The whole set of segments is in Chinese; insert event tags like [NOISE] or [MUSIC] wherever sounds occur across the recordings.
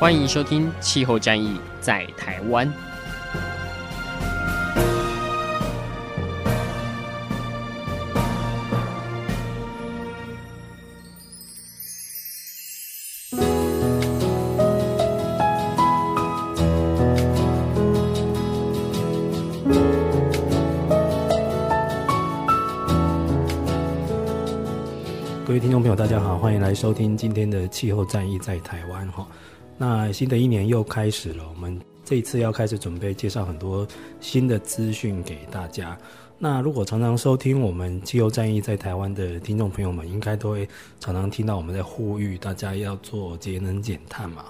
欢迎收听《气候战役在台湾》。各位听众朋友，大家好，欢迎来收听今天的气候战役在台湾哈。那新的一年又开始了，我们这一次要开始准备介绍很多新的资讯给大家。那如果常常收听我们气候战役在台湾的听众朋友们，应该都会常常听到我们在呼吁大家要做节能减碳嘛，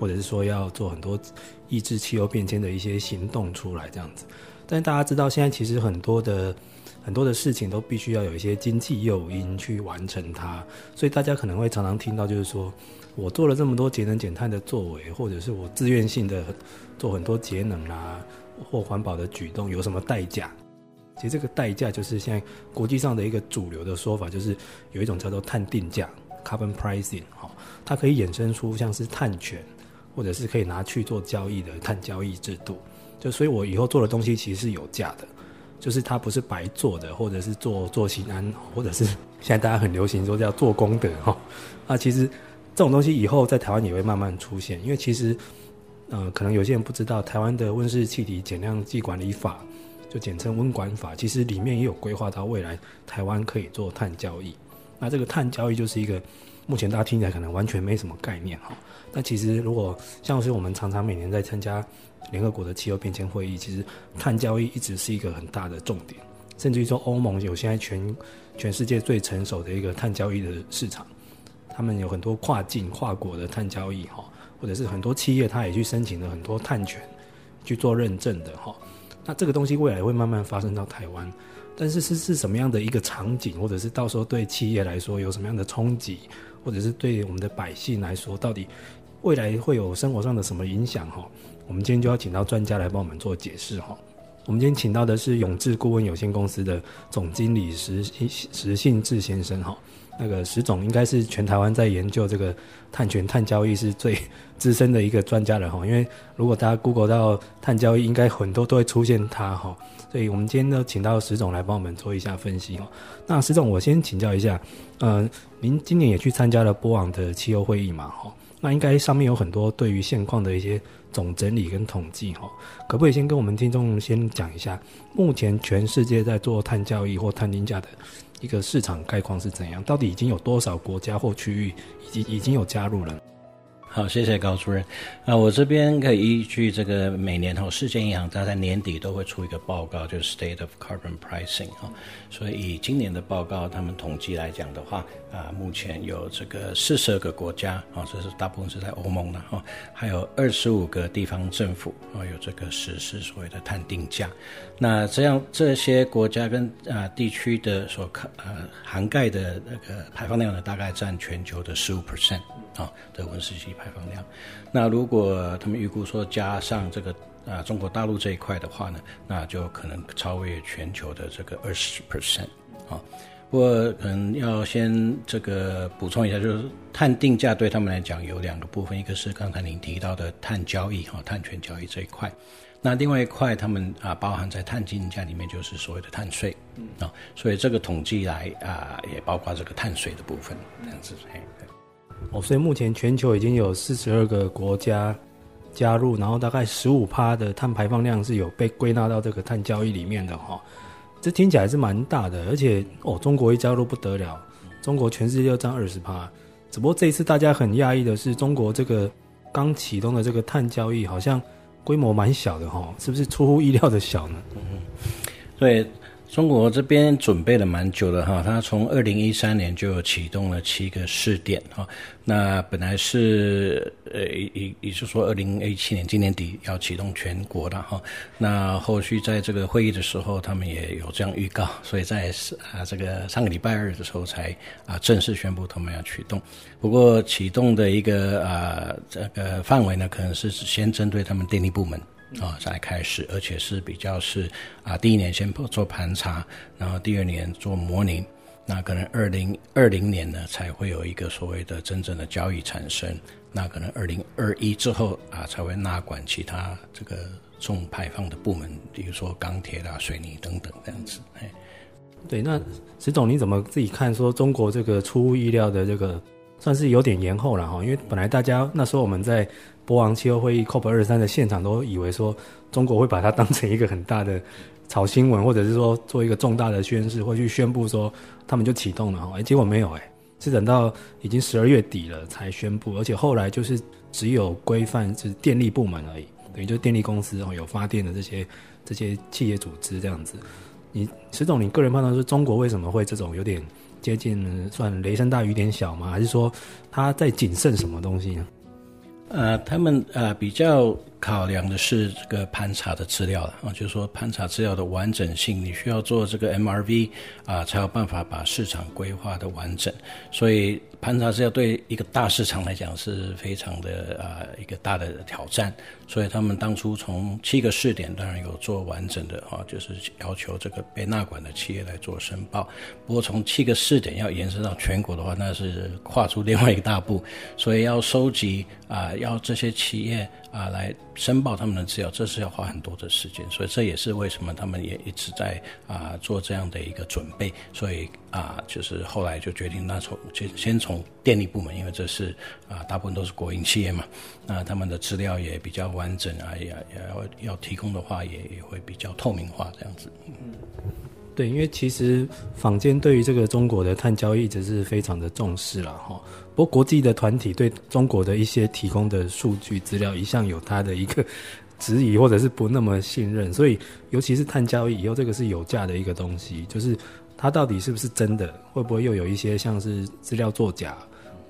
或者是说要做很多抑制气候变迁的一些行动出来这样子。但大家知道，现在其实很多的。很多的事情都必须要有一些经济诱因去完成它，所以大家可能会常常听到，就是说我做了这么多节能减碳的作为，或者是我自愿性的做很多节能啊或环保的举动，有什么代价？其实这个代价就是现在国际上的一个主流的说法，就是有一种叫做碳定价 （carbon pricing），哈，它可以衍生出像是碳权，或者是可以拿去做交易的碳交易制度。就所以我以后做的东西其实是有价的。就是它不是白做的，或者是做做心安，或者是 [LAUGHS] 现在大家很流行说叫做功德哈。啊，其实这种东西以后在台湾也会慢慢出现，因为其实呃，可能有些人不知道，台湾的温室气体减量暨管理法，就简称温管法，其实里面也有规划到未来台湾可以做碳交易。那这个碳交易就是一个目前大家听起来可能完全没什么概念哈。那其实如果像是我们常常每年在参加。联合国的气候变迁会议，其实碳交易一直是一个很大的重点，甚至于说欧盟有现在全全世界最成熟的一个碳交易的市场，他们有很多跨境跨国的碳交易哈，或者是很多企业他也去申请了很多碳权去做认证的哈。那这个东西未来会慢慢发生到台湾，但是是是什么样的一个场景，或者是到时候对企业来说有什么样的冲击，或者是对我们的百姓来说，到底未来会有生活上的什么影响哈？我们今天就要请到专家来帮我们做解释哈。我们今天请到的是永智顾问有限公司的总经理石石信智先生哈。那个石总应该是全台湾在研究这个碳权、碳交易是最资深的一个专家了哈。因为如果大家 Google 到碳交易，应该很多都会出现他哈。所以我们今天呢，请到石总来帮我们做一下分析哈。那石总，我先请教一下，呃，您今年也去参加了波昂的气候会议嘛哈？那应该上面有很多对于现况的一些。总整理跟统计哈，可不可以先跟我们听众先讲一下，目前全世界在做碳交易或碳定价的一个市场概况是怎样？到底已经有多少国家或区域已经已经有加入了？好，谢谢高主任。啊，我这边可以依据这个每年哈，世界银行它在年底都会出一个报告，就是 State of Carbon Pricing 哈。所以以今年的报告，他们统计来讲的话，啊，目前有这个四十个国家啊，这是大部分是在欧盟的哈，还有二十五个地方政府啊，有这个实施所谓的碳定价。那这样这些国家跟啊地区的所呃涵盖的那个排放量呢，大概占全球的十五 percent。啊的温室气排排放量，那如果他们预估说加上这个啊中国大陆这一块的话呢，那就可能超越全球的这个二十 percent 啊。不过可能要先这个补充一下，就是碳定价对他们来讲有两个部分，一个是刚才您提到的碳交易哈，碳权交易这一块，那另外一块他们啊包含在碳定价里面就是所谓的碳税啊，所以这个统计来啊也包括这个碳税的部分这样子。哦，所以目前全球已经有四十二个国家加入，然后大概十五趴的碳排放量是有被归纳到这个碳交易里面的哈。这听起来是蛮大的，而且哦，中国一加入不得了，中国全世界就占二十趴。只不过这一次大家很讶异的是，中国这个刚启动的这个碳交易好像规模蛮小的哈，是不是出乎意料的小呢？嗯，对。中国这边准备了蛮久的哈，它从二零一三年就启动了七个试点哈。那本来是呃，也也就是说，二零一七年今年底要启动全国的哈。那后续在这个会议的时候，他们也有这样预告，所以在啊这个上个礼拜二的时候才啊正式宣布他们要启动。不过启动的一个啊这个范围呢，可能是先针对他们电力部门。啊，才开始，而且是比较是啊，第一年先做盘查，然后第二年做模拟，那可能二零二零年呢才会有一个所谓的真正的交易产生，那可能二零二一之后啊才会纳管其他这个重排放的部门，比如说钢铁啦、水泥等等这样子。哎，对，那石总你怎么自己看说中国这个出乎意料的这个算是有点延后了哈？因为本来大家那时候我们在。博王气候会议 COP 二三的现场都以为说中国会把它当成一个很大的炒新闻，或者是说做一个重大的宣誓，会去宣布说他们就启动了。哎，结果没有，哎，是等到已经十二月底了才宣布，而且后来就是只有规范就是电力部门而已，等于就电力公司哦有发电的这些这些企业组织这样子。你石总，你个人判断是中国为什么会这种有点接近算雷声大雨点小吗？还是说他在谨慎什么东西呢？呃，他们呃比较考量的是这个盘查的资料了啊，就是说盘查资料的完整性，你需要做这个 MRV 啊，才有办法把市场规划的完整，所以。盘查资料对一个大市场来讲是非常的啊、一个大的挑战，所以他们当初从七个试点当然有做完整的啊，就是要求这个被纳管的企业来做申报。不过从七个试点要延伸到全国的话，那是跨出另外一个大步，所以要收集啊、要这些企业。啊，来申报他们的资料，这是要花很多的时间，所以这也是为什么他们也一直在啊做这样的一个准备。所以啊，就是后来就决定，那从先先从电力部门，因为这是啊大部分都是国营企业嘛，那他们的资料也比较完整啊，也也要要提供的话，也也会比较透明化这样子。嗯，对，因为其实坊间对于这个中国的碳交易一直是非常的重视了哈。不过，国际的团体对中国的一些提供的数据资料一向有它的一个质疑，或者是不那么信任。所以，尤其是碳交易以后，这个是有价的一个东西，就是它到底是不是真的，会不会又有一些像是资料作假，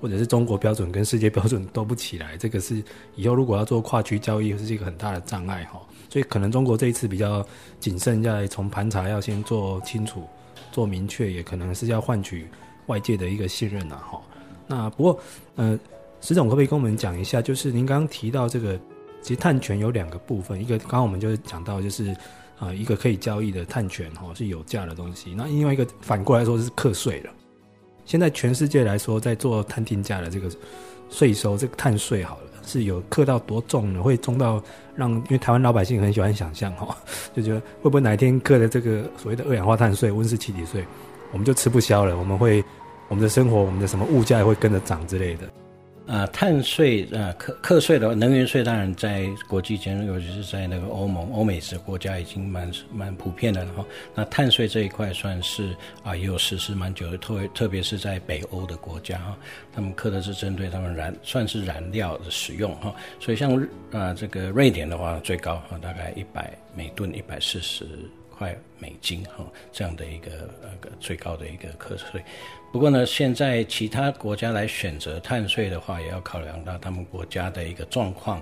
或者是中国标准跟世界标准都不起来，这个是以后如果要做跨区交易，是一个很大的障碍哈。所以，可能中国这一次比较谨慎，要从盘查要先做清楚、做明确，也可能是要换取外界的一个信任呐哈。那不过，呃，石总可不可以跟我们讲一下？就是您刚刚提到这个，其实碳权有两个部分，一个刚刚我们就是讲到，就是啊、一个可以交易的碳权哈、哦，是有价的东西。那另外一个反过来说是课税的。现在全世界来说，在做碳定价的这个税收，这个碳税好了，是有刻到多重呢？会重到让，因为台湾老百姓很喜欢想象哈、[LAUGHS] 就觉得会不会哪一天刻的这个所谓的二氧化碳税、温室气体税，我们就吃不消了？我们会。我们的生活，我们的什么物价也会跟着涨之类的。啊，碳税啊，课课税的能源税，当然在国际间，尤其是在那个欧盟、欧美这国家已经蛮蛮普遍的了哈。那碳税这一块算是啊，也有实施蛮久的，特特别是在北欧的国家哈，他们课的是针对他们燃算是燃料的使用哈。所以像啊这个瑞典的话，最高啊大概一百每吨一百四十块美金哈，这样的一个那个最高的一个课税。不过呢，现在其他国家来选择碳税的话，也要考量到他们国家的一个状况。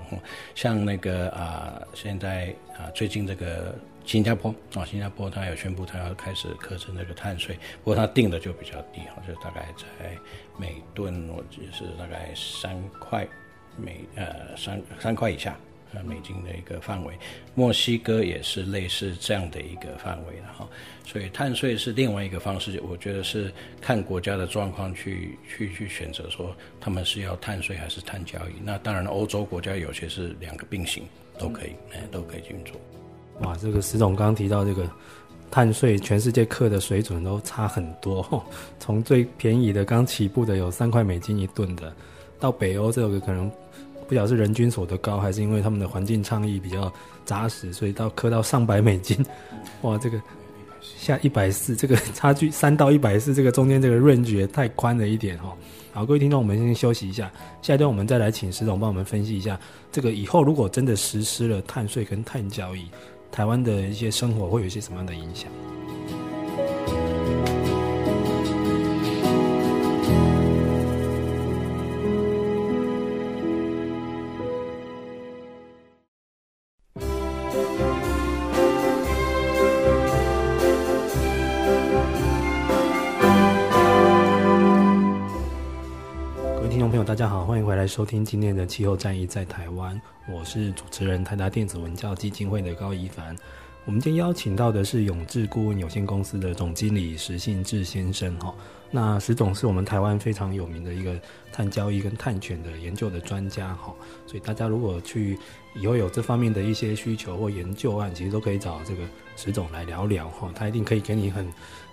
像那个啊，现在啊，最近这个新加坡啊，新加坡它有宣布它要开始课征那个碳税，不过它定的就比较低，哈，就大概在每吨我记得是大概三块每呃三三块以下。美金的一个范围，墨西哥也是类似这样的一个范围的哈，所以碳税是另外一个方式，我觉得是看国家的状况去去去选择说他们是要碳税还是碳交易。那当然，欧洲国家有些是两个并行，都可以，哎，都可以运作。哇，这个石总刚刚提到这个碳税，全世界课的水准都差很多，从最便宜的刚起步的有三块美金一吨的，到北欧这个可能。不晓得是人均所得高，还是因为他们的环境倡议比较扎实，所以到课到上百美金，哇，这个下一百四，这个差距三到一百四，这个中间这个 range 也太宽了一点哈。好，各位听众，我们先休息一下，下一段我们再来请石总帮我们分析一下，这个以后如果真的实施了碳税跟碳交易，台湾的一些生活会有一些什么样的影响？欢迎回来收听今天的气候战役在台湾，我是主持人台达电子文教基金会的高一凡。我们今天邀请到的是永智顾问有限公司的总经理石信志先生哈。那石总是我们台湾非常有名的一个碳交易跟碳权的研究的专家哈，所以大家如果去以后有这方面的一些需求或研究案，其实都可以找这个石总来聊聊哈，他一定可以给你很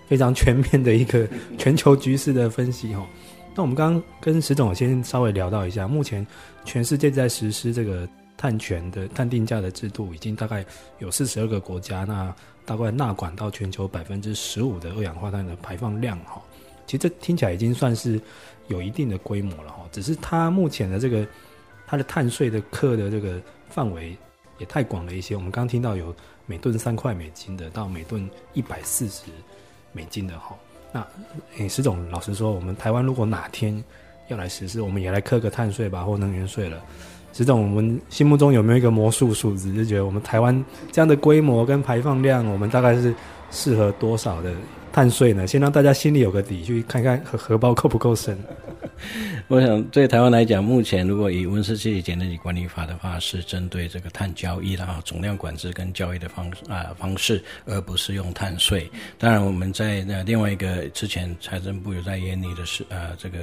非常全面的一个 [LAUGHS] 全球局势的分析哈。那我们刚刚跟石总先稍微聊到一下，目前全世界在实施这个。碳权的碳定价的制度已经大概有四十二个国家，那大概纳管到全球百分之十五的二氧化碳的排放量哈。其实这听起来已经算是有一定的规模了哈。只是它目前的这个它的碳税的课的这个范围也太广了一些。我们刚刚听到有每吨三块美金的到每吨一百四十美金的哈。那诶，石总老实说，我们台湾如果哪天要来实施，我们也来磕个碳税吧，或能源税了。石总，我们心目中有没有一个魔术数字？就觉得我们台湾这样的规模跟排放量，我们大概是适合多少的碳税呢？先让大家心里有个底，去看看荷荷包够不够深。[LAUGHS] 我想对台湾来讲，目前如果以温室气体减量管理法的话，是针对这个碳交易的啊总量管制跟交易的方啊、方式，而不是用碳税。当然，我们在那另外一个之前财政部有在研拟的是、呃、这个。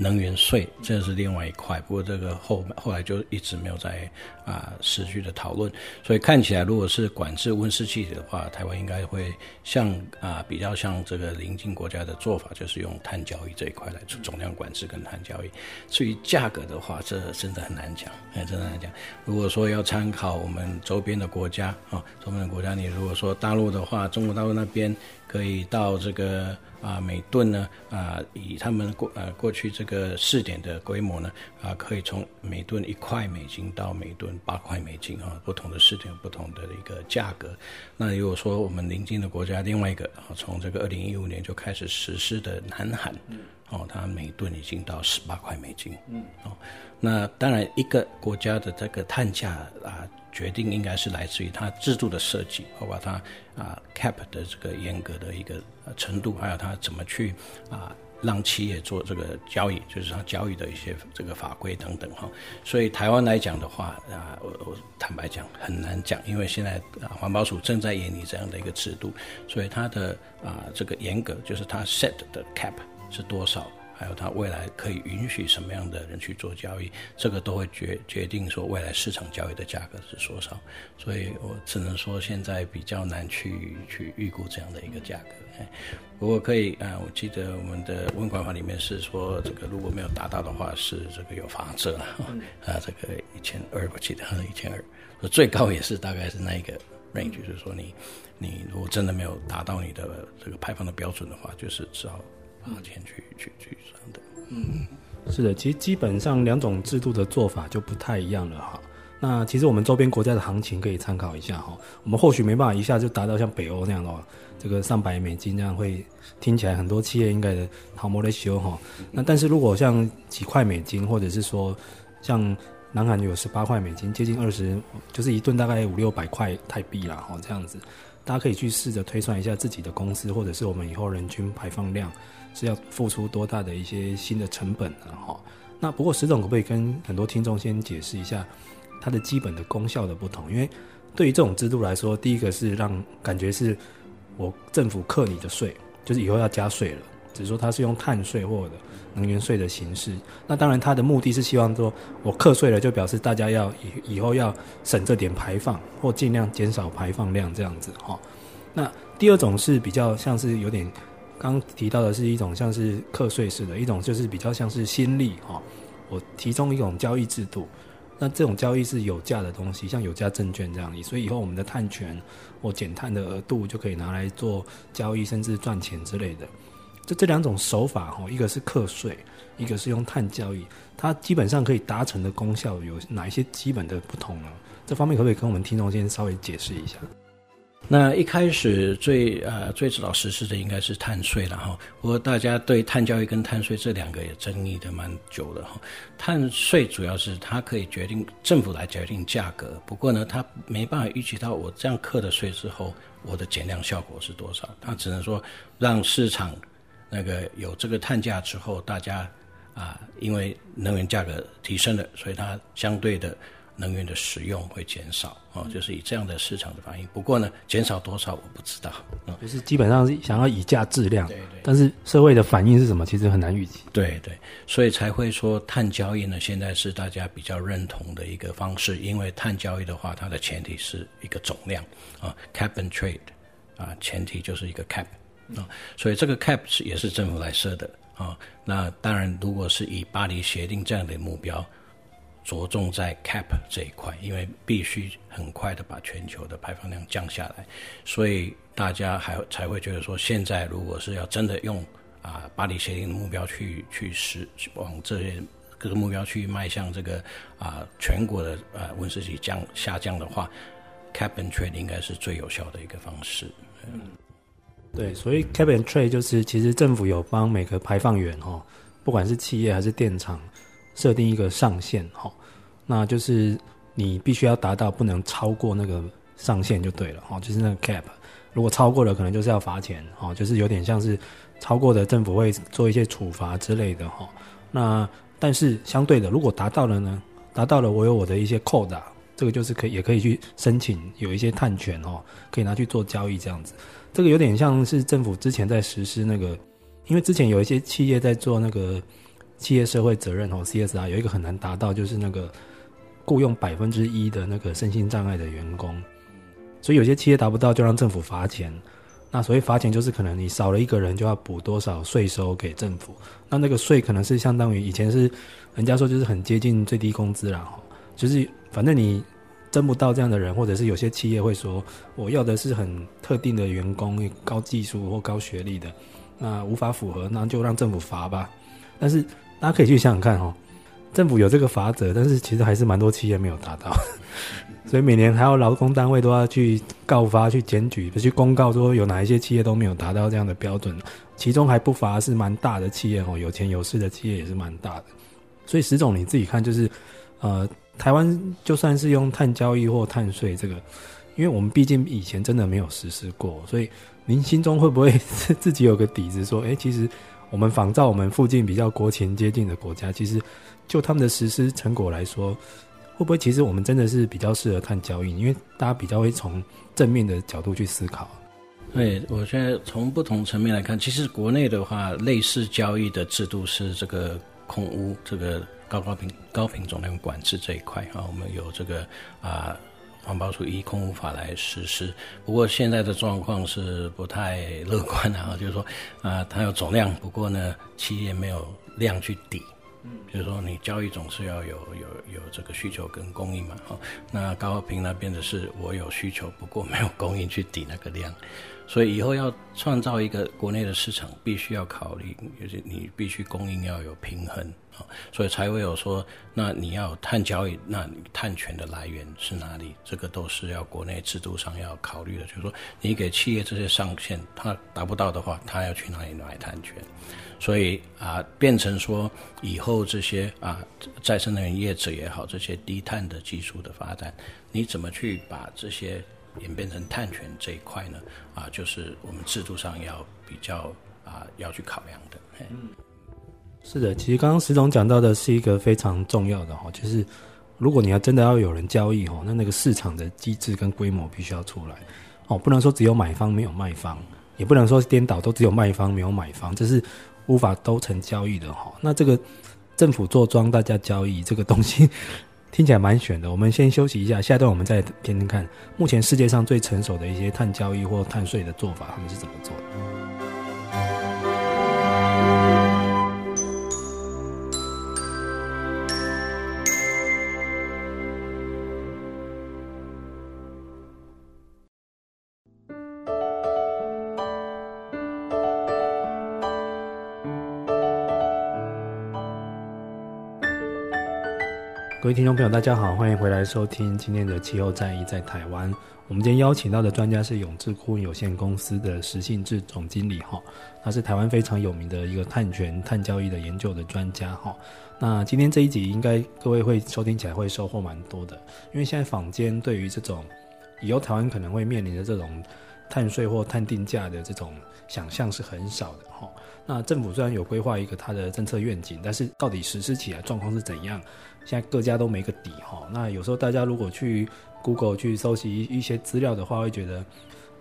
能源税这是另外一块，不过这个后后来就一直没有在啊持续的讨论，所以看起来如果是管制温室气体的话，台湾应该会像啊比较像这个邻近国家的做法，就是用碳交易这一块来做总量管制跟碳交易。至于价格的话，这真的很难讲，哎，真的很难讲。如果说要参考我们周边的国家啊，周边的国家，你如果说大陆的话，中国大陆那边可以到这个。啊，每吨呢，啊，以他们过呃过去这个试点的规模呢，啊，可以从每吨一块美金到每吨八块美金啊，不同的试点有不同的一个价格。那如果说我们邻近的国家，另外一个啊，从这个二零一五年就开始实施的南韩，哦，它每吨已经到十八块美金，嗯，哦，那当然一个国家的这个碳价啊。决定应该是来自于它制度的设计，包括它啊 cap 的这个严格的一个程度，还有它怎么去啊让企业做这个交易，就是它交易的一些这个法规等等哈。所以台湾来讲的话啊，我我坦白讲很难讲，因为现在啊环保署正在研拟这样的一个制度，所以它的啊这个严格就是它 set 的 cap 是多少。还有它未来可以允许什么样的人去做交易，这个都会决决定说未来市场交易的价格是多少。所以我只能说现在比较难去去预估这样的一个价格。不过可以啊，我记得我们的温管法里面是说，这个如果没有达到的话，是这个有罚则了。啊，这个一千二，我记得一千二，最高也是大概是那一个 range，就是说你你如果真的没有达到你的这个排放的标准的话，就是只好。花钱去去去算的，嗯，是的，其实基本上两种制度的做法就不太一样了哈。那其实我们周边国家的行情可以参考一下哈。我们或许没办法一下就达到像北欧那样的话，这个上百美金这样会听起来很多企业应该的好摩的修哈。那但是如果像几块美金，或者是说像南韩有十八块美金，接近二十，就是一顿大概五六百块泰币啦哈，这样子，大家可以去试着推算一下自己的公司或者是我们以后人均排放量。是要付出多大的一些新的成本呢？哈，那不过石总可不可以跟很多听众先解释一下它的基本的功效的不同？因为对于这种制度来说，第一个是让感觉是我政府克你的税，就是以后要加税了，只是说它是用碳税或者能源税的形式。那当然它的目的是希望说我课税了，就表示大家要以以后要省这点排放，或尽量减少排放量这样子哈。那第二种是比较像是有点。刚提到的是一种像是课税式的，一种就是比较像是新利哈。我提供一种交易制度，那这种交易是有价的东西，像有价证券这样，所以以后我们的碳权或减碳的额度就可以拿来做交易，甚至赚钱之类的。这这两种手法哈，一个是课税，一个是用碳交易，它基本上可以达成的功效有哪一些基本的不同呢？这方面可不可以跟我们听众先稍微解释一下？那一开始最呃最早实施的应该是碳税了哈，不过大家对碳交易跟碳税这两个也争议的蛮久的哈。碳税主要是它可以决定政府来决定价格，不过呢，它没办法预期到我这样课的税之后，我的减量效果是多少，它只能说让市场那个有这个碳价之后，大家。啊，因为能源价格提升了，所以它相对的。能源的使用会减少哦，就是以这样的市场的反应。不过呢，减少多少我不知道。嗯，就是基本上是想要以价质量，对对。但是社会的反应是什么？其实很难预期。对对，所以才会说碳交易呢，现在是大家比较认同的一个方式。因为碳交易的话，它的前提是一个总量啊，cap and trade 啊，前提就是一个 cap 啊，所以这个 cap 是也是政府来设的啊。那当然，如果是以巴黎协定这样的目标。着重在 cap 这一块，因为必须很快的把全球的排放量降下来，所以大家还才会觉得说，现在如果是要真的用啊巴黎协定的目标去去实往这些各个目标去迈向这个啊全国的啊温室气降下降的话，cap and trade 应该是最有效的一个方式。嗯，对，所以 cap and trade 就是其实政府有帮每个排放源哈，不管是企业还是电厂。设定一个上限，哈，那就是你必须要达到不能超过那个上限就对了，哈，就是那个 cap。如果超过了，可能就是要罚钱，哈，就是有点像是超过的政府会做一些处罚之类的，哈。那但是相对的，如果达到了呢？达到了，我有我的一些扣打，这个就是可以也可以去申请有一些碳权，哦，可以拿去做交易这样子。这个有点像是政府之前在实施那个，因为之前有一些企业在做那个。企业社会责任哦，CSR 有一个很难达到，就是那个雇佣百分之一的那个身心障碍的员工，所以有些企业达不到，就让政府罚钱。那所谓罚钱，就是可能你少了一个人，就要补多少税收给政府。那那个税可能是相当于以前是人家说就是很接近最低工资啦，就是反正你征不到这样的人，或者是有些企业会说我要的是很特定的员工，高技术或高学历的，那无法符合，那就让政府罚吧。但是。大家可以去想想看哦，政府有这个法则，但是其实还是蛮多企业没有达到，[LAUGHS] 所以每年还有劳工单位都要去告发、去检举、去公告说有哪一些企业都没有达到这样的标准，其中还不乏是蛮大的企业哦，有钱有势的企业也是蛮大的。所以石总你自己看，就是呃，台湾就算是用碳交易或碳税这个，因为我们毕竟以前真的没有实施过，所以您心中会不会 [LAUGHS] 自己有个底子说，哎，其实。我们仿照我们附近比较国情接近的国家，其实就他们的实施成果来说，会不会其实我们真的是比较适合看交易？因为大家比较会从正面的角度去思考。对，我现在从不同层面来看，其实国内的话，类似交易的制度是这个空污，这个高高品高品种量管制这一块啊，我们有这个啊。环保署依空污法来实施，不过现在的状况是不太乐观的啊，就是说，啊，它有总量，不过呢，企业没有量去抵，嗯，就是说你交易总是要有有有这个需求跟供应嘛，哈，那高和平那边的是我有需求，不过没有供应去抵那个量。所以以后要创造一个国内的市场，必须要考虑，就是你必须供应要有平衡所以才会有说，那你要碳交易，那碳权的来源是哪里？这个都是要国内制度上要考虑的。就是说，你给企业这些上限，它达不到的话，它要去哪里买碳权？所以啊，变成说以后这些啊再生能源业者也好，这些低碳的技术的发展，你怎么去把这些？演变成碳权这一块呢，啊，就是我们制度上要比较啊要去考量的。嗯，是的，其实刚刚石总讲到的是一个非常重要的哈，就是如果你要真的要有人交易哈，那那个市场的机制跟规模必须要出来哦，不能说只有买方没有卖方，也不能说颠倒都只有卖方没有买方，这是无法都成交易的哈。那这个政府做庄，大家交易这个东西。[LAUGHS] 听起来蛮玄的，我们先休息一下，下一段我们再听听看，目前世界上最成熟的一些碳交易或碳税的做法，他们是怎么做的。各位听众朋友，大家好，欢迎回来收听今天的气候战役在台湾。我们今天邀请到的专家是永智顾问有限公司的石信志总经理哈，他是台湾非常有名的一个碳权、碳交易的研究的专家哈。那今天这一集应该各位会收听起来会收获蛮多的，因为现在坊间对于这种以后台湾可能会面临的这种碳税或碳定价的这种想象是很少的哈。那政府虽然有规划一个它的政策愿景，但是到底实施起来状况是怎样？现在各家都没个底哈。那有时候大家如果去 Google 去搜集一些资料的话，会觉得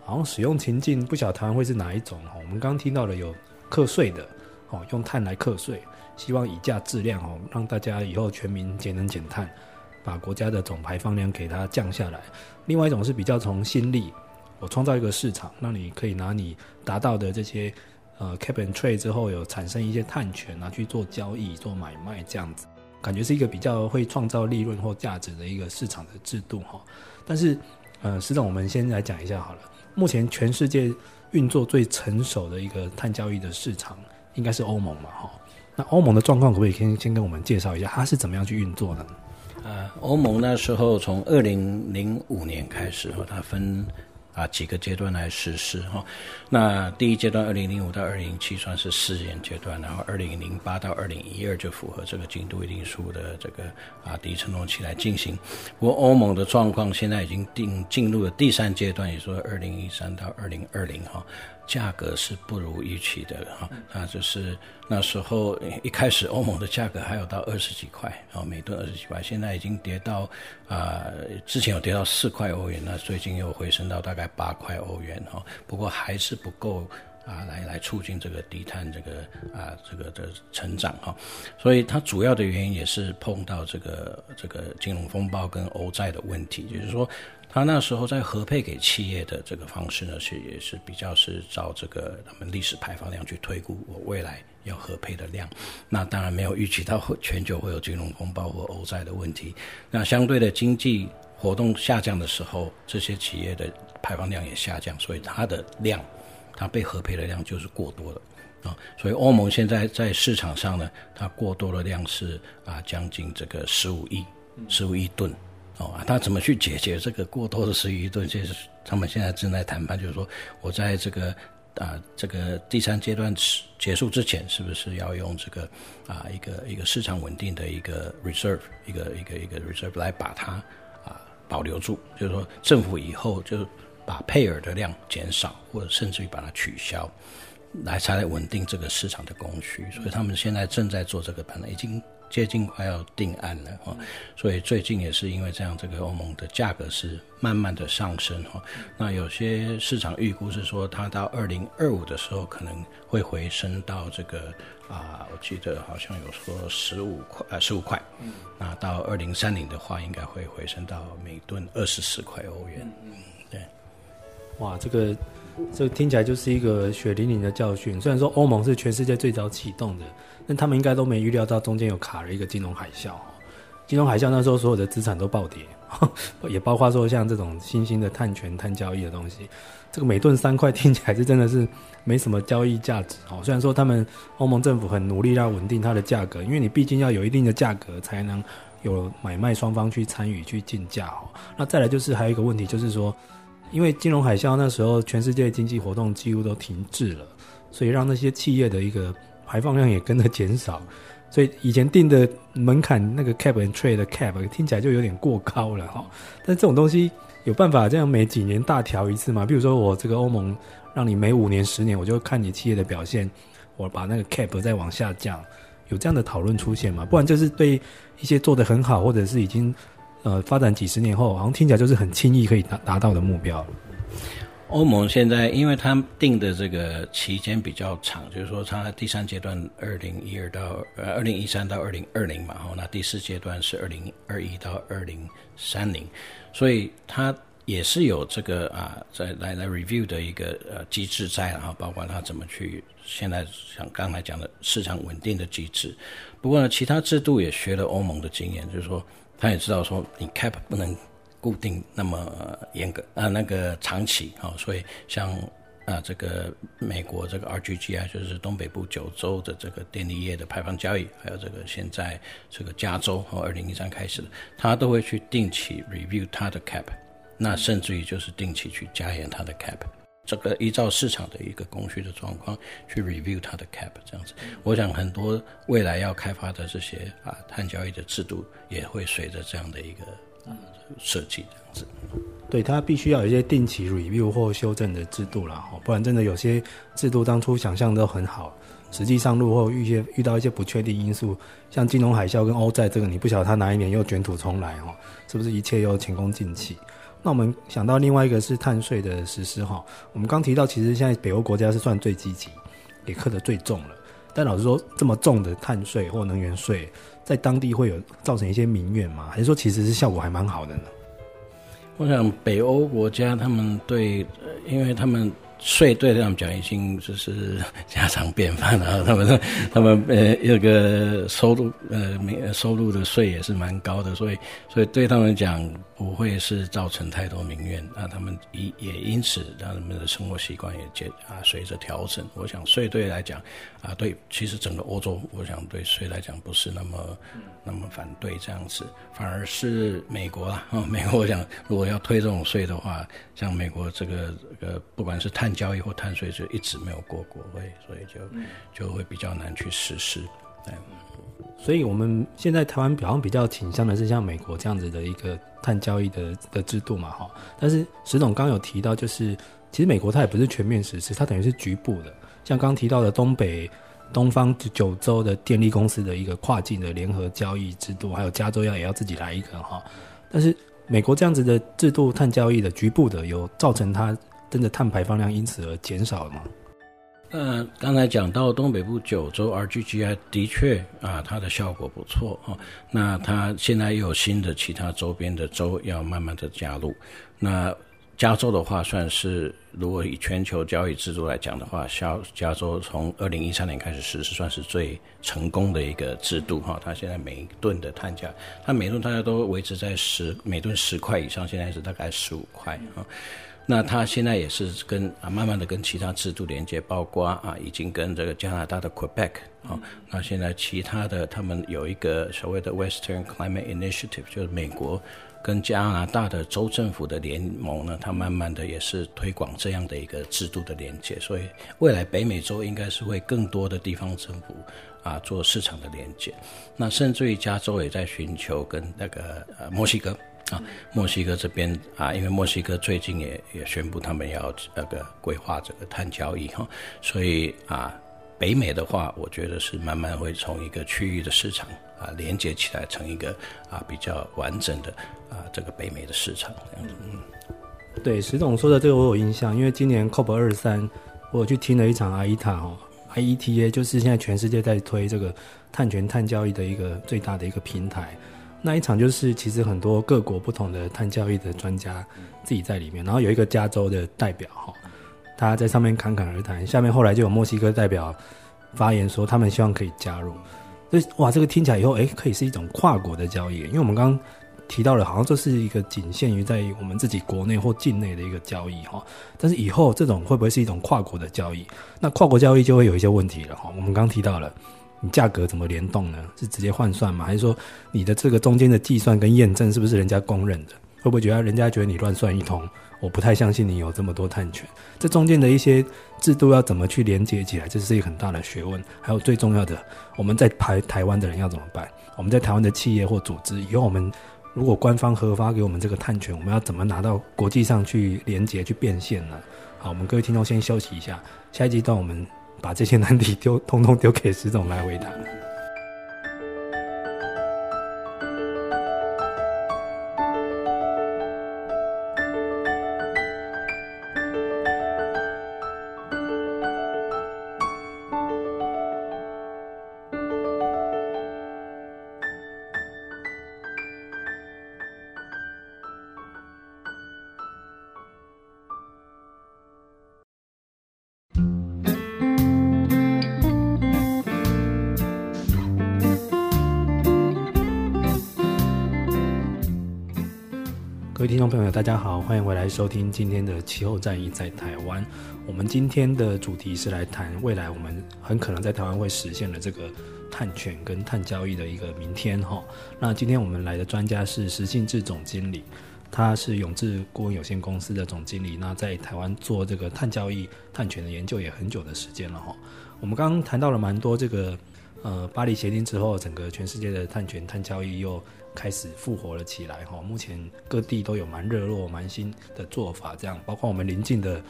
好像使用情境不晓得台湾会是哪一种哈。我们刚刚听到了有课税的，哦，用碳来课税，希望以价质量哦，让大家以后全民节能减碳，把国家的总排放量给它降下来。另外一种是比较从心力，我创造一个市场，让你可以拿你达到的这些。呃，cap and trade 之后有产生一些碳权拿去做交易、做买卖这样子，感觉是一个比较会创造利润或价值的一个市场的制度哈。但是，呃，石总，我们先来讲一下好了。目前全世界运作最成熟的一个碳交易的市场应该是欧盟嘛哈。那欧盟的状况可不可以先先跟我们介绍一下，它是怎么样去运作的呢？呃，欧盟那时候从二零零五年开始，它分。啊，几个阶段来实施哈。那第一阶段，二零零五到二零零七算是试验阶段，然后二零零八到二零一二就符合这个精度一定数的这个啊第一承诺期来进行。不过欧盟的状况现在已经定进入了第三阶段，也说二零一三到二零二零哈。价格是不如预期的哈，那就是那时候一开始欧盟的价格还有到二十几块，然后每吨二十几块，现在已经跌到啊、呃，之前有跌到四块欧元，那最近又回升到大概八块欧元哈，不过还是不够啊，来来促进这个低碳这个啊这个的成长哈，所以它主要的原因也是碰到这个这个金融风暴跟欧债的问题，就是说。他那时候在核配给企业的这个方式呢，是也是比较是照这个他们历史排放量去推估我未来要核配的量。那当然没有预期到全球会有金融风暴或欧债的问题。那相对的经济活动下降的时候，这些企业的排放量也下降，所以它的量，它被核配的量就是过多的啊。所以欧盟现在在市场上呢，它过多的量是啊将近这个十五亿十五亿吨。哦，他怎么去解决这个过多的十一吨？就是他们现在正在谈判，就是说我在这个啊这个第三阶段结束之前，是不是要用这个啊一个一个市场稳定的一个 reserve，一个一个一个 reserve 来把它啊保留住？就是说政府以后就把配额的量减少，或者甚至于把它取消，来才来稳定这个市场的供需。所以他们现在正在做这个判断，已经。接近快要定案了哈，所以最近也是因为这样，这个欧盟的价格是慢慢的上升哈。那有些市场预估是说，它到二零二五的时候可能会回升到这个啊，我记得好像有说十五块啊，十五块。那到二零三零的话，应该会回升到每吨二十四块欧元。嗯，对。哇，这个这个听起来就是一个血淋淋的教训。虽然说欧盟是全世界最早启动的。但他们应该都没预料到中间有卡了一个金融海啸，金融海啸那时候所有的资产都暴跌，[LAUGHS] 也包括说像这种新兴的碳权、碳交易的东西，这个每吨三块听起来是真的是没什么交易价值哦。虽然说他们欧盟政府很努力要稳定它的价格，因为你毕竟要有一定的价格才能有买卖双方去参与去竞价哦。那再来就是还有一个问题，就是说，因为金融海啸那时候全世界经济活动几乎都停滞了，所以让那些企业的一个。排放量也跟着减少，所以以前定的门槛那个 cap and trade 的 cap 听起来就有点过高了哈。但这种东西有办法这样每几年大调一次吗？比如说我这个欧盟让你每五年、十年，我就看你企业的表现，我把那个 cap 再往下降，有这样的讨论出现吗？不然就是对一些做得很好，或者是已经呃发展几十年后，好像听起来就是很轻易可以达达到的目标。欧盟现在，因为他定的这个期间比较长，就是说，它第三阶段二零一二到呃二零一三到二零二零嘛，哈，那第四阶段是二零二一到二零三零，所以它也是有这个啊，在来来 review 的一个呃机制在，然后包括它怎么去现在像刚才讲的市场稳定的机制。不过呢，其他制度也学了欧盟的经验，就是说，他也知道说你 cap 不能。固定那么严格啊，那个长期啊，所以像啊这个美国这个 RGG 啊，就是东北部九州的这个电力业的排放交易，还有这个现在这个加州和二零一三开始的，他都会去定期 review 它的 cap，那甚至于就是定期去加严它的 cap，这个依照市场的一个供需的状况去 review 它的 cap，这样子，我想很多未来要开发的这些啊碳交易的制度也会随着这样的一个。设计这样子。对，它必须要有一些定期 review 或修正的制度啦，不然真的有些制度当初想象都很好，实际上路后遇些遇到一些不确定因素，像金融海啸跟欧债这个，你不晓得它哪一年又卷土重来哦，是不是一切又前功尽弃？那我们想到另外一个是碳税的实施哈，我们刚提到其实现在北欧国家是算最积极，也课得最重了。但老实说，这么重的碳税或能源税，在当地会有造成一些民怨吗？还是说其实是效果还蛮好的呢？我想北欧国家他们对，因为他们。税对他们讲已经就是家常便饭了，他们 [LAUGHS] 他们呃这个收入呃没收入的税也是蛮高的，所以所以对他们讲不会是造成太多民怨，那他们也也因此让他们的生活习惯也接啊随着调整。我想税对来讲啊对，其实整个欧洲我想对税来讲不是那么那么反对这样子，反而是美国啊，美国我想如果要推这种税的话，[LAUGHS] 像美国这个呃不管是碳交易或碳税就一直没有过国会，所以就就会比较难去实施。对，所以我们现在台湾好像比较倾向的是像美国这样子的一个碳交易的的制度嘛，哈。但是石总刚有提到，就是其实美国它也不是全面实施，它等于是局部的。像刚提到的东北、东方九州的电力公司的一个跨境的联合交易制度，还有加州要也要自己来一个哈。但是美国这样子的制度碳交易的局部的，有造成它。真的碳排放量因此而减少了吗？呃，刚才讲到东北部九州 RGGI 的确啊，它的效果不错哦。那它现在又有新的其他周边的州要慢慢的加入。那加州的话，算是如果以全球交易制度来讲的话，加加州从二零一三年开始实施，算是最成功的一个制度哈。它现在每一吨的碳价，它每吨大家都维持在十每吨十块以上，现在是大概十五块啊。那它现在也是跟啊，慢慢的跟其他制度连接，包括啊，已经跟这个加拿大的 Quebec 啊、那现在其他的他们有一个所谓的 Western Climate Initiative，就是美国跟加拿大的州政府的联盟呢，它慢慢的也是推广这样的一个制度的连接，所以未来北美洲应该是会更多的地方政府啊做市场的连接，那甚至于加州也在寻求跟那个呃墨西哥。啊，墨西哥这边啊，因为墨西哥最近也也宣布他们要那个规划这个碳交易哈，所以啊，北美的话，我觉得是慢慢会从一个区域的市场啊连接起来，成一个啊比较完整的啊这个北美的市场。嗯，对，石总说的这个我有印象，因为今年 COP 二三，我去听了一场 IETA 哦，IETA 就是现在全世界在推这个碳权碳交易的一个最大的一个平台。那一场就是其实很多各国不同的碳交易的专家自己在里面，然后有一个加州的代表哈，他在上面侃侃而谈。下面后来就有墨西哥代表发言说，他们希望可以加入。所以哇，这个听起来以后哎，可以是一种跨国的交易，因为我们刚刚提到了，好像这是一个仅限于在我们自己国内或境内的一个交易哈。但是以后这种会不会是一种跨国的交易？那跨国交易就会有一些问题了哈。我们刚提到了。你价格怎么联动呢？是直接换算吗？还是说你的这个中间的计算跟验证是不是人家公认的？会不会觉得人家觉得你乱算一通？我不太相信你有这么多碳权。这中间的一些制度要怎么去连接起来，这是一个很大的学问。还有最重要的，我们在台台湾的人要怎么办？我们在台湾的企业或组织，以后我们如果官方核发给我们这个碳权，我们要怎么拿到国际上去连接去变现呢？好，我们各位听众先休息一下，下一集段我们。把这些难题丢，通通丢给石总来回答。大家好，欢迎回来收听今天的气候战役在台湾。我们今天的主题是来谈未来我们很可能在台湾会实现的这个碳权跟碳交易的一个明天哈。那今天我们来的专家是石信志总经理，他是永志顾问有限公司的总经理，那在台湾做这个碳交易、碳权的研究也很久的时间了哈。我们刚刚谈到了蛮多这个呃巴黎协定之后，整个全世界的碳权、碳交易又开始复活了起来哈。目前各地都有蛮热络、蛮新的做法，这样包括我们邻近的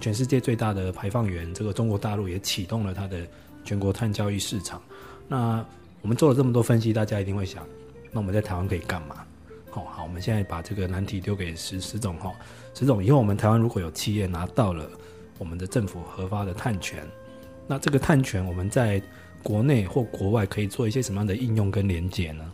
全世界最大的排放源，这个中国大陆也启动了它的全国碳交易市场。那我们做了这么多分析，大家一定会想，那我们在台湾可以干嘛？好，好，我们现在把这个难题丢给石石总哈。石总，以后我们台湾如果有企业拿到了我们的政府核发的碳权，那这个碳权我们在国内或国外可以做一些什么样的应用跟连接呢？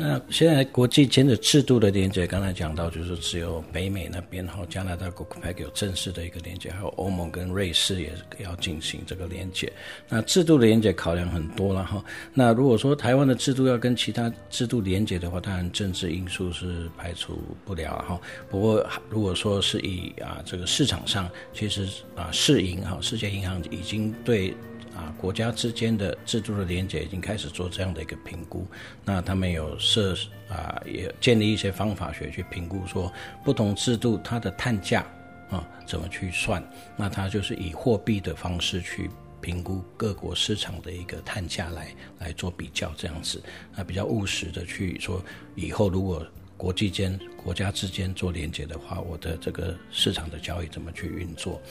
那现在国际间的制度的连接，刚才讲到就是只有北美那边哈，加拿大国开有正式的一个连接，还有欧盟跟瑞士也要进行这个连接。那制度的连接考量很多了哈。那如果说台湾的制度要跟其他制度连接的话，当然政治因素是排除不了哈。不过如果说是以啊这个市场上，其实啊世银哈世界银行已经对。啊，国家之间的制度的连接已经开始做这样的一个评估。那他们有设啊，也建立一些方法学去评估，说不同制度它的碳价啊怎么去算。那它就是以货币的方式去评估各国市场的一个碳价来来做比较，这样子。那比较务实的去说，以后如果国际间国家之间做连接的话，我的这个市场的交易怎么去运作？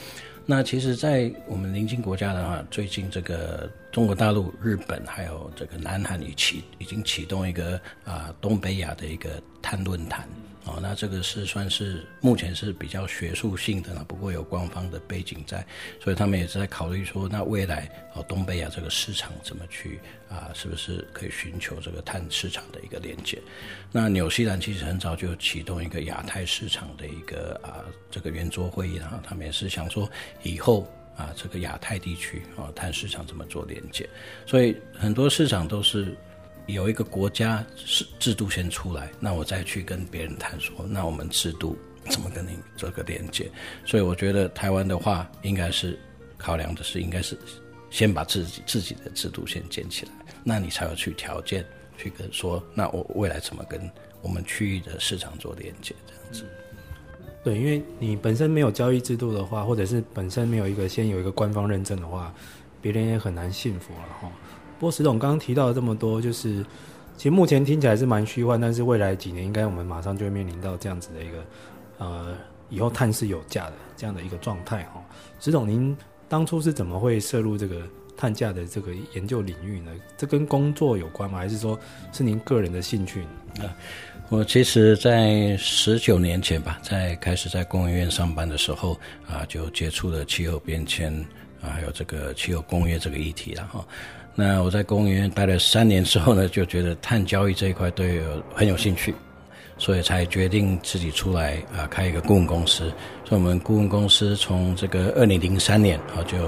那其实，在我们邻近国家的话，最近这个中国大陆、日本还有这个南韩已启已经启动一个啊东北亚的一个碳论坛。哦，那这个是算是目前是比较学术性的了，不过有官方的背景在，所以他们也在考虑说，那未来哦东北亚这个市场怎么去啊，是不是可以寻求这个碳市场的一个连接？那纽西兰其实很早就启动一个亚太市场的一个啊这个圆桌会议，然后他们也是想说以后啊这个亚太地区啊碳市场怎么做连接，所以很多市场都是。有一个国家是制度先出来，那我再去跟别人谈说，那我们制度怎么跟你做个连接？所以我觉得台湾的话，应该是考量的是，应该是先把自己自己的制度先建起来，那你才有去条件去跟说，那我未来怎么跟我们区域的市场做连接？这样子。对，因为你本身没有交易制度的话，或者是本身没有一个先有一个官方认证的话，别人也很难信服了哈。不过石总刚刚提到了这么多，就是其实目前听起来是蛮虚幻，但是未来几年应该我们马上就会面临到这样子的一个呃，以后碳是有价的这样的一个状态哈。石总，您当初是怎么会涉入这个碳价的这个研究领域呢？这跟工作有关吗？还是说是您个人的兴趣？啊，我其实，在十九年前吧，在开始在工研院上班的时候啊，就接触了气候变迁啊，还有这个气候公约这个议题了哈。那我在工研院待了三年之后呢，就觉得碳交易这一块对我很有兴趣，所以才决定自己出来啊开一个顾问公司。所以我们顾问公司从这个二零零三年啊就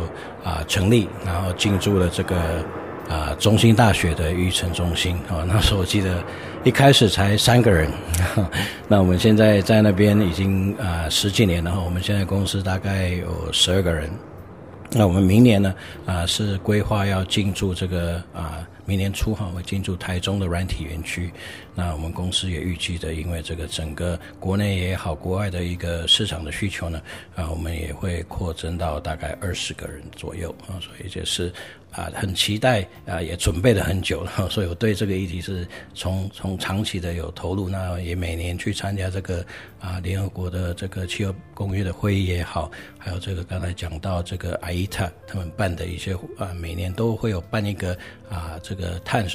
啊成立，然后进驻了这个啊中兴大学的育成中心啊。那时候我记得一开始才三个人，[LAUGHS] 那我们现在在那边已经啊十几年了，然后我们现在公司大概有十二个人。那我们明年呢，啊，是规划要进驻这个啊。明年初哈会进驻台中的软体园区，那我们公司也预计的，因为这个整个国内也好，国外的一个市场的需求呢，啊，我们也会扩增到大概二十个人左右啊，所以就是啊很期待啊，也准备了很久了，[LAUGHS] 所以我对这个议题是从从长期的有投入，那也每年去参加这个啊联合国的这个气候公约的会议也好，还有这个刚才讲到这个 IETA 他们办的一些啊，每年都会有办一个啊这个。个碳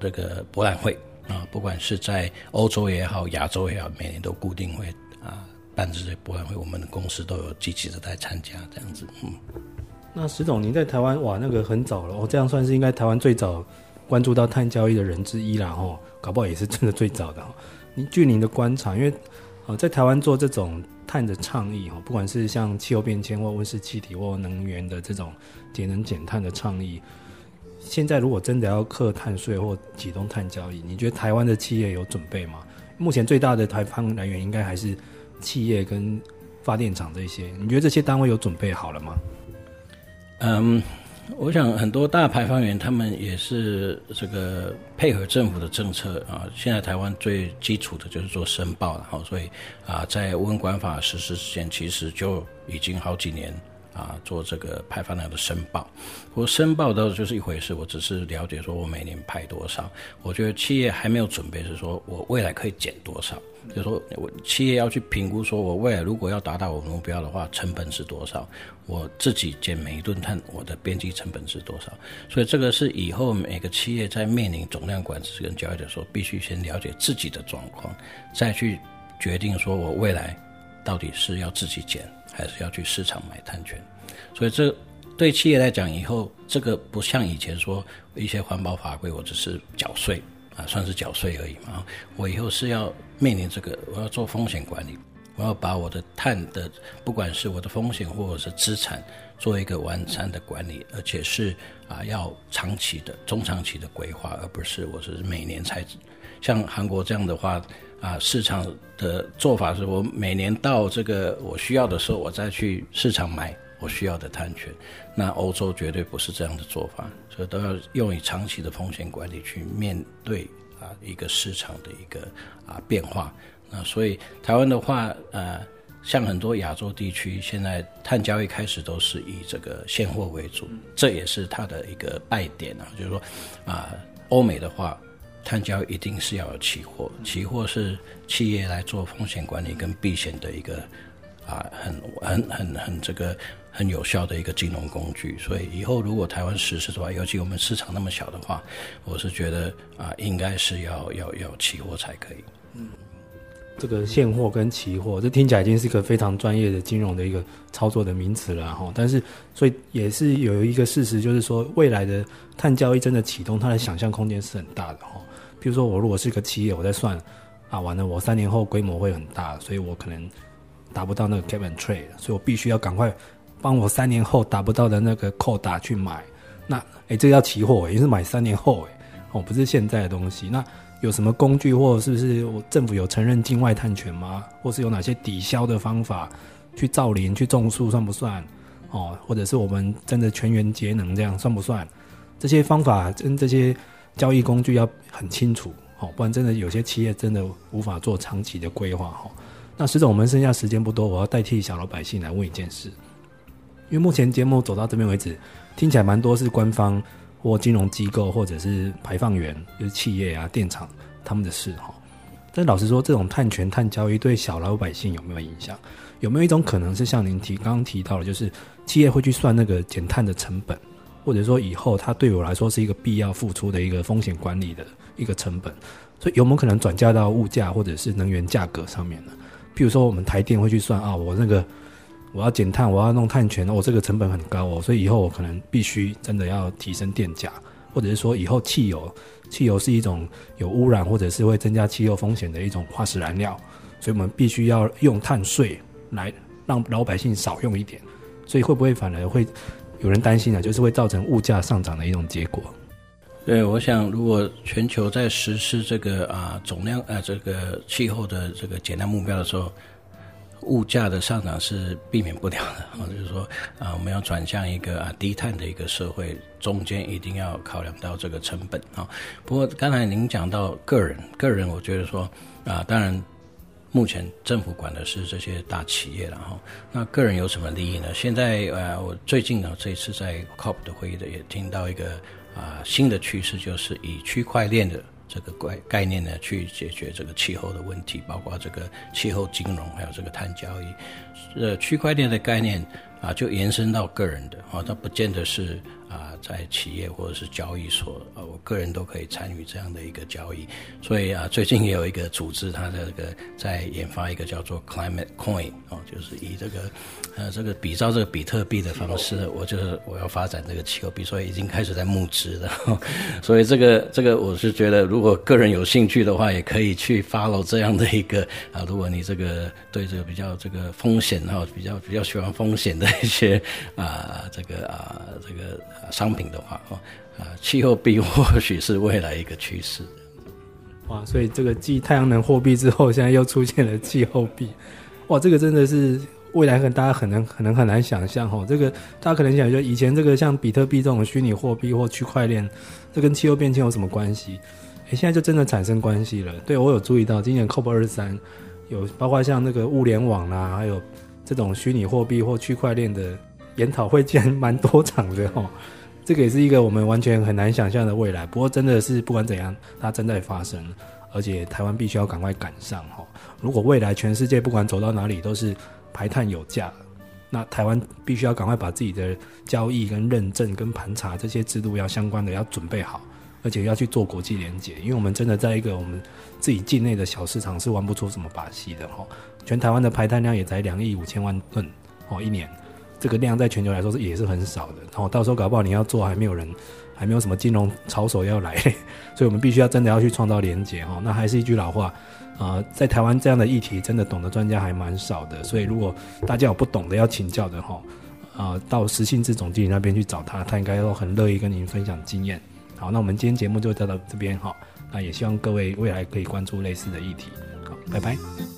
这个博览会啊，不管是在欧洲也好，亚洲也好，每年都固定会啊办这些博览会，我们的公司都有积极的在参加这样子。嗯，那石总，您在台湾哇，那个很早了，哦，这样算是应该台湾最早关注到碳交易的人之一了哦，搞不好也是真的最早的。您据您的观察，因为啊，在台湾做这种碳的倡议哈，不管是像气候变迁或温室气体或能源的这种节能减碳的倡议。现在如果真的要课碳税或启动碳交易，你觉得台湾的企业有准备吗？目前最大的排放来源应该还是企业跟发电厂这些，你觉得这些单位有准备好了吗？嗯，我想很多大排放源他们也是这个配合政府的政策啊。现在台湾最基础的就是做申报了哈，所以啊，在温管法实施之前，其实就已经好几年。啊做这个排放量的申报。我申报倒就是一回事，我只是了解说我每年排多少。我觉得企业还没有准备，是说我未来可以减多少。就是说我企业要去评估，说我未来如果要达到我目标的话，成本是多少？我自己减每一吨碳，我的边际成本是多少？所以这个是以后每个企业在面临总量管制跟交易的时候，必须先了解自己的状况，再去决定说我未来到底是要自己减，还是要去市场买碳权。所以这对企业来讲，以后这个不像以前说一些环保法规，我只是缴税。啊，算是缴税而已嘛。我以后是要面临这个，我要做风险管理，我要把我的碳的，不管是我的风险或者是资产，做一个完善的管理，而且是啊，要长期的、中长期的规划，而不是我是每年才。像韩国这样的话，啊，市场的做法是我每年到这个我需要的时候，我再去市场买。我需要的碳权，那欧洲绝对不是这样的做法，所以都要用以长期的风险管理去面对啊一个市场的一个啊变化。那所以台湾的话，呃，像很多亚洲地区，现在碳交易开始都是以这个现货为主，这也是它的一个败点啊，就是说啊，欧美的话，碳交易一定是要有期货，期货是企业来做风险管理跟避险的一个啊很很很很这个。很有效的一个金融工具，所以以后如果台湾实施的话，尤其我们市场那么小的话，我是觉得啊，应该是要要要期货才可以。嗯，这个现货跟期货，这听起来已经是一个非常专业的金融的一个操作的名词了哈。但是，所以也是有一个事实，就是说未来的碳交易真的启动，它的想象空间是很大的哈。比如说，我如果是一个企业，我在算啊，完了，我三年后规模会很大，所以我可能达不到那个 cap and trade，所以我必须要赶快。帮我三年后达不到的那个扣打去买，那诶，这叫期货，也是买三年后诶，哦，不是现在的东西。那有什么工具，或者是不是政府有承认境外碳权吗？或是有哪些抵消的方法去造林、去种树算不算？哦，或者是我们真的全员节能这样算不算？这些方法跟这些交易工具要很清楚，哦，不然真的有些企业真的无法做长期的规划。哈，那石总，我们剩下时间不多，我要代替小老百姓来问一件事。因为目前节目走到这边为止，听起来蛮多是官方或金融机构或者是排放源，就是企业啊、电厂他们的事哈。但老实说，这种碳权、碳交易对小老百姓有没有影响？有没有一种可能是像您提刚刚提到的，就是企业会去算那个减碳的成本，或者说以后它对我来说是一个必要付出的一个风险管理的一个成本？所以有没有可能转嫁到物价或者是能源价格上面呢？譬如说，我们台电会去算啊，我那个。我要减碳，我要弄碳权，我这个成本很高哦，所以以后我可能必须真的要提升电价，或者是说以后汽油，汽油是一种有污染或者是会增加气候风险的一种化石燃料，所以我们必须要用碳税来让老百姓少用一点，所以会不会反而会有人担心啊？就是会造成物价上涨的一种结果？对，我想如果全球在实施这个啊总量啊这个气候的这个减量目标的时候。物价的上涨是避免不了的啊，[LAUGHS] 就是说啊，我们要转向一个啊低碳的一个社会，中间一定要考量到这个成本啊。不过刚才您讲到个人，个人我觉得说啊，当然目前政府管的是这些大企业然后。那个人有什么利益呢？现在呃，我最近呢这一次在 COP 的会议的也听到一个啊新的趋势，就是以区块链的。这个概概念呢，去解决这个气候的问题，包括这个气候金融，还有这个碳交易。呃，区块链的概念啊，就延伸到个人的啊，它不见得是。啊，在企业或者是交易所，呃，我个人都可以参与这样的一个交易。所以啊，最近也有一个组织，它的这个在研发一个叫做 Climate Coin 哦，就是以这个呃这个比照这个比特币的方式，我就是我要发展这个气候币，所以已经开始在募资了。[LAUGHS] 所以这个这个我是觉得，如果个人有兴趣的话，也可以去 follow 这样的一个啊，如果你这个对这个比较这个风险哈，比较比较喜欢风险的一些啊，这个啊这个。商品的话，哦，啊，气候币或许是未来一个趋势。哇，所以这个继太阳能货币之后，现在又出现了气候币。哇，这个真的是未来很大家可能可能很难想象哈。这个大家可能想说，以前这个像比特币这种虚拟货币或区块链，这跟气候变迁有什么关系？哎，现在就真的产生关系了。对，我有注意到，今年 COP 二十三有包括像那个物联网啦，还有这种虚拟货币或区块链的。研讨会竟然蛮多场的哦，[LAUGHS] 这个也是一个我们完全很难想象的未来。不过真的是不管怎样，它正在发生，而且台湾必须要赶快赶上哈。如果未来全世界不管走到哪里都是排碳有价，那台湾必须要赶快把自己的交易跟认证跟盘查这些制度要相关的要准备好，而且要去做国际连结，因为我们真的在一个我们自己境内的小市场是玩不出什么把戏的哈。全台湾的排碳量也才两亿五千万吨哦，一年，这个量在全球来说是也是很少的。然后到时候搞不好你要做还没有人，还没有什么金融操手要来，[LAUGHS] 所以我们必须要真的要去创造连结哦。那还是一句老话。啊、在台湾这样的议题，真的懂的专家还蛮少的，所以如果大家有不懂的要请教的哈，啊、呃，到时信志总经理那边去找他，他应该都很乐意跟您分享经验。好，那我们今天节目就到到这边哈，那也希望各位未来可以关注类似的议题。好，拜拜。